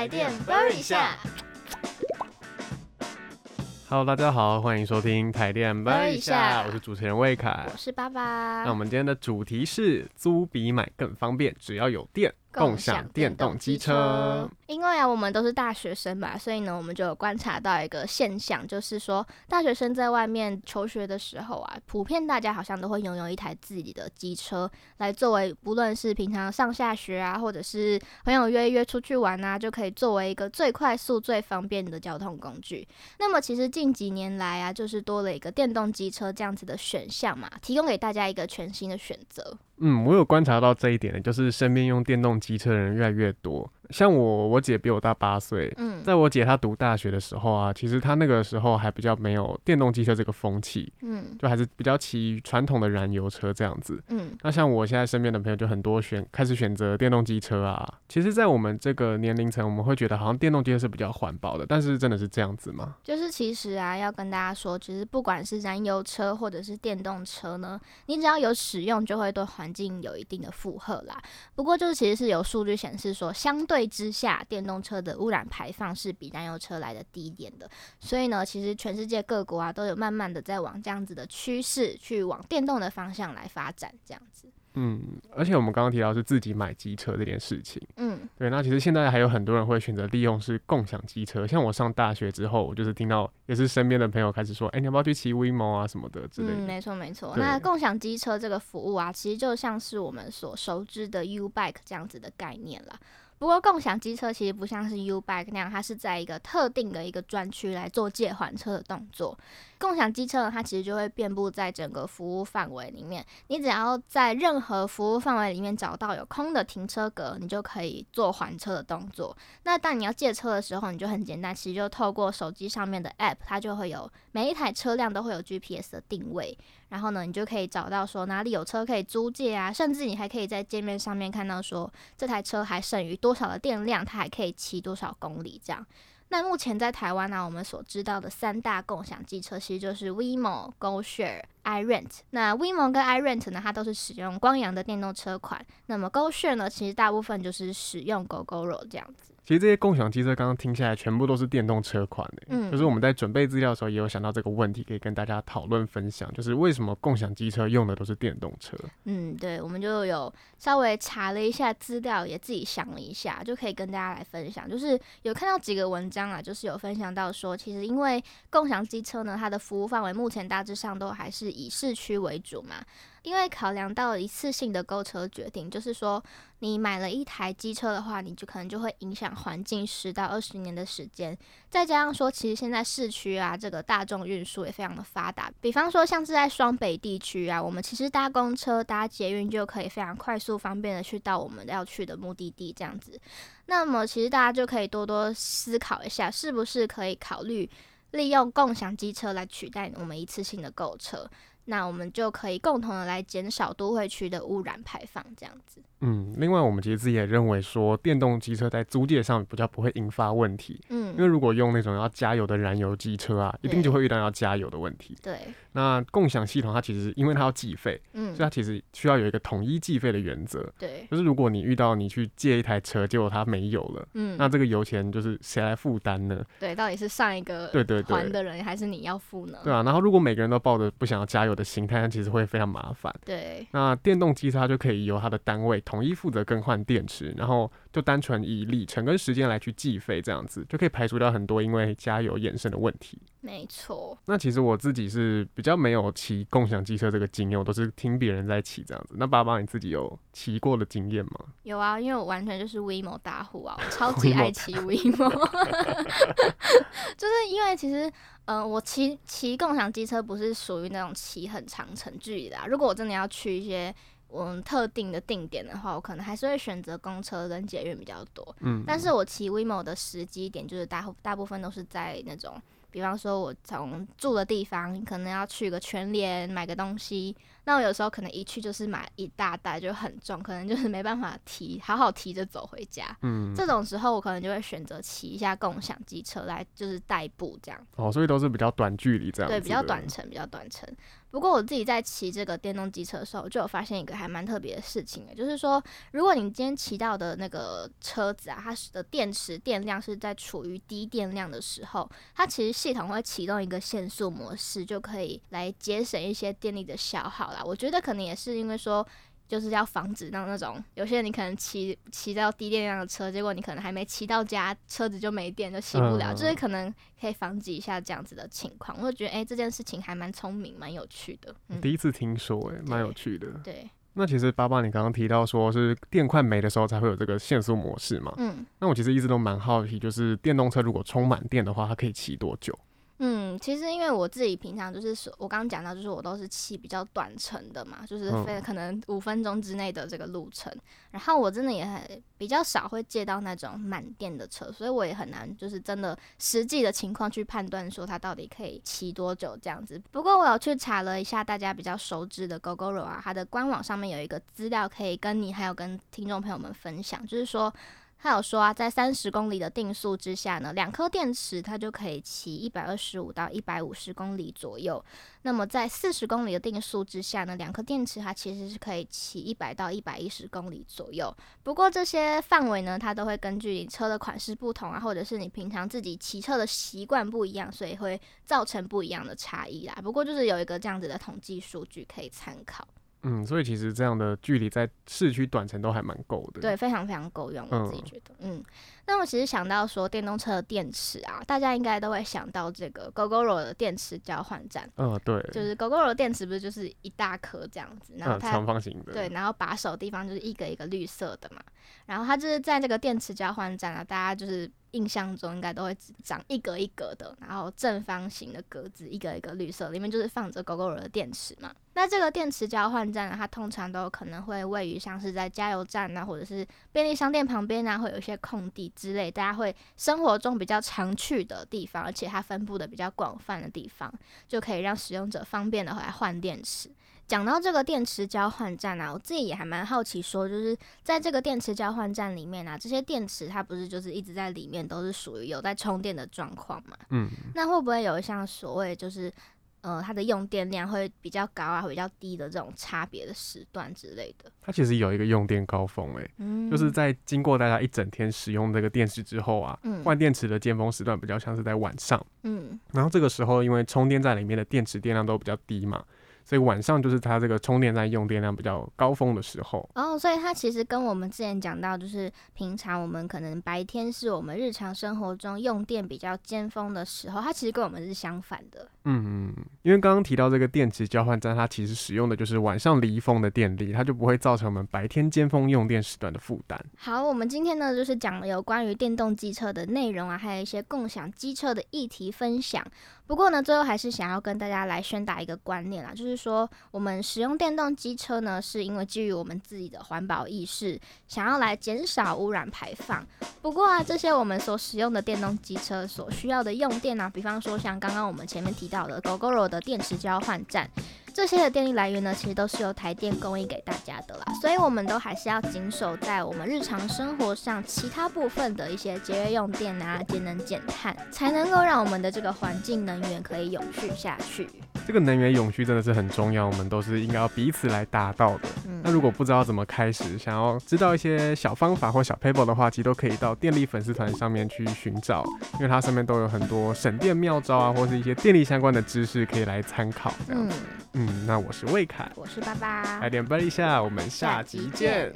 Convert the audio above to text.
台电 burn 一下。Hello，大家好，欢迎收听台电一一下我是主持人魏凯我。是爸爸。那我们今天的主题是租比买更方便，只要有电，共享电动机车。。因为啊，我们都是大学生嘛，所以呢，我们就有观察到一个现象，就是说，大学生在外面求学的时候啊，普遍大家好像都会拥有一台自己的机车，来作为不论是平常上下学啊，或者是朋友约一约出去玩啊，就可以作为一个最快速、最方便的交通工具。那么，其实近几年来啊，就是多了一个电动机车这样子的选项嘛，提供给大家一个全新的选择。嗯，我有观察到这一点，就是身边用电动机车的人越来越多。像我，我姐比我大八岁，嗯在我姐她读大学的时候啊，其实她那个时候还比较没有电动机车这个风气，嗯就还是比较骑传统的燃油车这样子。嗯。那像我现在身边的朋友就很多选开始选择电动机车啊。其实，在我们这个年龄层，我们会觉得好像电动机车是比较环保的，但是真的是这样子吗？就是其实啊，要跟大家说，其实不管是燃油车或者是电动车呢，你只要有使用，就会对环境有一定的负荷啦。不过就是其实是有数据显示说，相对之下，电动车的污染排放是比燃油车来的低一点的。所以呢，其实全世界各国啊，都有慢慢的在往这样子的趋势，去往电动的方向来发展，这样子。嗯，而且我们刚刚提到是自己买机车这件事情，嗯对，那其实现在还有很多人会选择利用是共享机车。像我上大学之后，我就是听到也是身边的朋友开始说，哎、你要不要去骑 WeMo 啊什么的之类嗯，的。没错没错。那共享机车这个服务啊，其实就像是我们所熟知的 U Bike 这样子的概念啦。不过共享机车其实不像是 U Bike 那样，它是在一个特定的一个专区来做借还车的动作。共享机车呢，它其实就会遍布在整个服务范围里面。你只要在任何服务范围里面找到有空的停车格，你就可以做还车的动作。那当你要借车的时候，你就很简单，其实就透过手机上面的 App，它就会有每一台车辆都会有 GPS 的定位。然后呢，你就可以找到说哪里有车可以租借啊，甚至你还可以在界面上面看到说这台车还剩余多多少的电量，它还可以骑多少公里这样。那目前在台湾呢、我们所知道的三大共享机车其实就是 WeMo、GoShare、iRent。那 WeMo 跟 iRent 呢，它都是使用光阳的电动车款。那么 GoShare 呢，其实大部分就是使用 GoGoRo 这样子。其实这些共享机车刚刚听下来，全部都是电动车款的、嗯就是我们在准备资料的时候，也有想到这个问题，可以跟大家讨论分享，就是为什么共享机车用的都是电动车？嗯，对，我们就有稍微查了一下资料，也自己想了一下，就可以跟大家来分享。就是有看到几个文章啊，就是有分享到说，其实因为共享机车呢，它的服务范围目前大致上都还是以市区为主嘛。因为考量到一次性的购车决定，就是说你买了一台机车的话，你就可能就会影响环境十到二十年的时间。再加上说，其实现在市区啊，这个大众运输也非常的发达。比方说，像是在双北地区啊，我们其实搭公车、搭捷运就可以非常快速、方便的去到我们要去的目的地，这样子。那么，其实大家就可以多多思考一下，是不是可以考虑利用共享机车来取代我们一次性的购车。那我们就可以共同的来减少都会区的污染排放，这样子。嗯，另外我们其实自己也认为说，电动机车在租借上比较不会引发问题，嗯因为如果用那种要加油的燃油机车啊，一定就会遇到要加油的问题。对，那共享系统它其实因为它要计费，嗯所以它其实需要有一个统一计费的原则。对，就是如果你遇到你去借一台车，结果它没有了，嗯那这个油钱就是谁来负担呢？对，到底是上一个对对对还的人，还是你要付呢？对啊，然后如果每个人都抱着不想要加油的形态，它其实会非常麻烦。对，那电动机车它就可以由它的单位统一负责更换电池，然后就单纯以里程跟时间来去计费，这样子就可以排除掉很多因为加油衍生的问题。没错。那其实我自己是比较没有骑共享机车这个经验，我都是听别人在骑这样子。那爸爸你自己有骑过的经验吗？有啊，因为我完全就是 WeMo 大户啊，我 超级爱骑 WeMo，就是因为其实，呃，我骑骑共享机车不是属于那种骑很长程距离的、啊，如果我真的要去一些嗯特定的定点的话，我可能还是会选择公车跟捷运比较多。嗯，但是我骑 WeMo 的时机点就是大大部分都是在那种，比方说我从住的地方可能要去个全联买个东西，那我有时候可能一去就是买一大袋就很重，可能就是没办法提，好好提着走回家。嗯，这种时候我可能就会选择骑一下共享机车来就是代步这样。哦，所以都是比较短距离这样，对，比较短。程，比较短程。不过我自己在骑这个电动机车的时候，就有发现一个还蛮特别的事情，就是说，如果你今天骑到的那个车子啊，它的电池电量是在处于低电量的时候，它其实系统会启动一个限速模式，就可以来节省一些电力的消耗啦。我觉得可能也是因为说。就是要防止到那种有些人你可能骑骑到低电量的车，结果你可能还没骑到家，车子就没电就骑不了，就是可能可以防止一下这样子的情况。我就觉得哎，这件事情还蛮聪明，蛮有趣的。第一次听说，哎，蛮有趣的。对。那其实爸爸，你刚刚提到说是电快没的时候才会有这个限速模式嘛？嗯。那我其实一直都蛮好奇，就是电动车如果充满电的话，它可以骑多久？嗯，其实因为我自己平常就是说，我刚刚讲到，就是我都是骑比较短程的嘛，就是飞可能五分钟之内的这个路程。然后我真的也很比较少会借到那种满电的车，所以我也很难就是真的实际的情况去判断说它到底可以骑多久这样子。不过我有去查了一下大家比较熟知的 GoGoRo 啊，它的官网上面有一个资料可以跟你还有跟听众朋友们分享，就是说。他有说啊，在三十公里的定速之下呢，两颗电池它就可以骑一百二十五到一百五十公里左右。那么在四十公里的定速之下呢，两颗电池它其实是可以骑一百到一百一十公里左右。不过这些范围呢，它都会根据你车的款式不同啊，或者是你平常自己骑车的习惯不一样，所以会造成不一样的差异啦。不过就是有一个这样子的统计数据可以参考。嗯，所以其实这样的距离在市区短程都还蛮够的。对，非常非常够用，我自己觉得。嗯，那我其实想到说电动车的电池啊，大家应该都会想到这个 GoGoRo 的电池交换站。嗯，对。就是 GoGoRo 的电池不是就是一大颗这样子，然后它长方形的。对，然后把手地方就是一个一个绿色的嘛。然后它就是在这个电池交换站啊，大家就是印象中应该都会长一格一格的，然后正方形的格子，一个一个绿色，里面就是放着 GoGoRo 的电池嘛。那这个电池交换站呢，它通常都可能会位于像是在加油站啊，或者是便利商店旁边啊，会有一些空地之类，大家会生活中比较常去的地方，而且它分布的比较广泛的地方，就可以让使用者方便的来换电池。讲到这个电池交换站啊，我自己也还蛮好奇，说就是在这个电池交换站里面啊，这些电池它不是就是一直在里面都是属于有在充电的状况嘛？嗯，那会不会有像所谓就是？呃，它的用电量会比较高啊，比较低的这种差别的时段之类的。它其实有一个用电高峰，哎，就是在经过大家一整天使用这个电池之后啊，换电池的尖峰时段比较像是在晚上。嗯，然后这个时候因为充电站里面的电池电量都比较低嘛。所以晚上就是它这个充电站用电量比较高峰的时候哦，所以它其实跟我们之前讲到，就是平常我们可能白天是我们日常生活中用电比较尖峰的时候，它其实跟我们是相反的。嗯嗯，因为刚刚提到这个电池交换站，它其实使用的就是晚上离峰的电力，它就不会造成我们白天尖峰用电时段的负担。好，我们今天呢就是讲了有关于电动机车的内容啊，还有一些共享机车的议题分享。不过呢，最后还是想要跟大家来宣达一个观念啦，就是说我们使用电动机车呢，是因为基于我们自己的环保意识，想要来减少污染排放。不过啊，这些我们所使用的电动机车所需要的用电呢，比方说像刚刚我们前面提到的 GoGoRo 的电池交换站。这些的电力来源呢，其实都是由台电供应给大家的啦，所以我们都还是要谨守在我们日常生活上其他部分的一些节约用电啊、节能减碳，才能够让我们的这个环境能源可以永续下去。这个能源永续真的是很重要，我们都是应该要彼此来达到的。那如果不知道怎么开始，想要知道一些小方法或小 paper 的话，其实都可以到电力粉丝团上面去寻找，因为它上面都有很多省电妙招啊，或是一些电力相关的知识可以来参考。这样子。嗯，那我是魏凯，我是爸爸，来点背一下，我们下集见。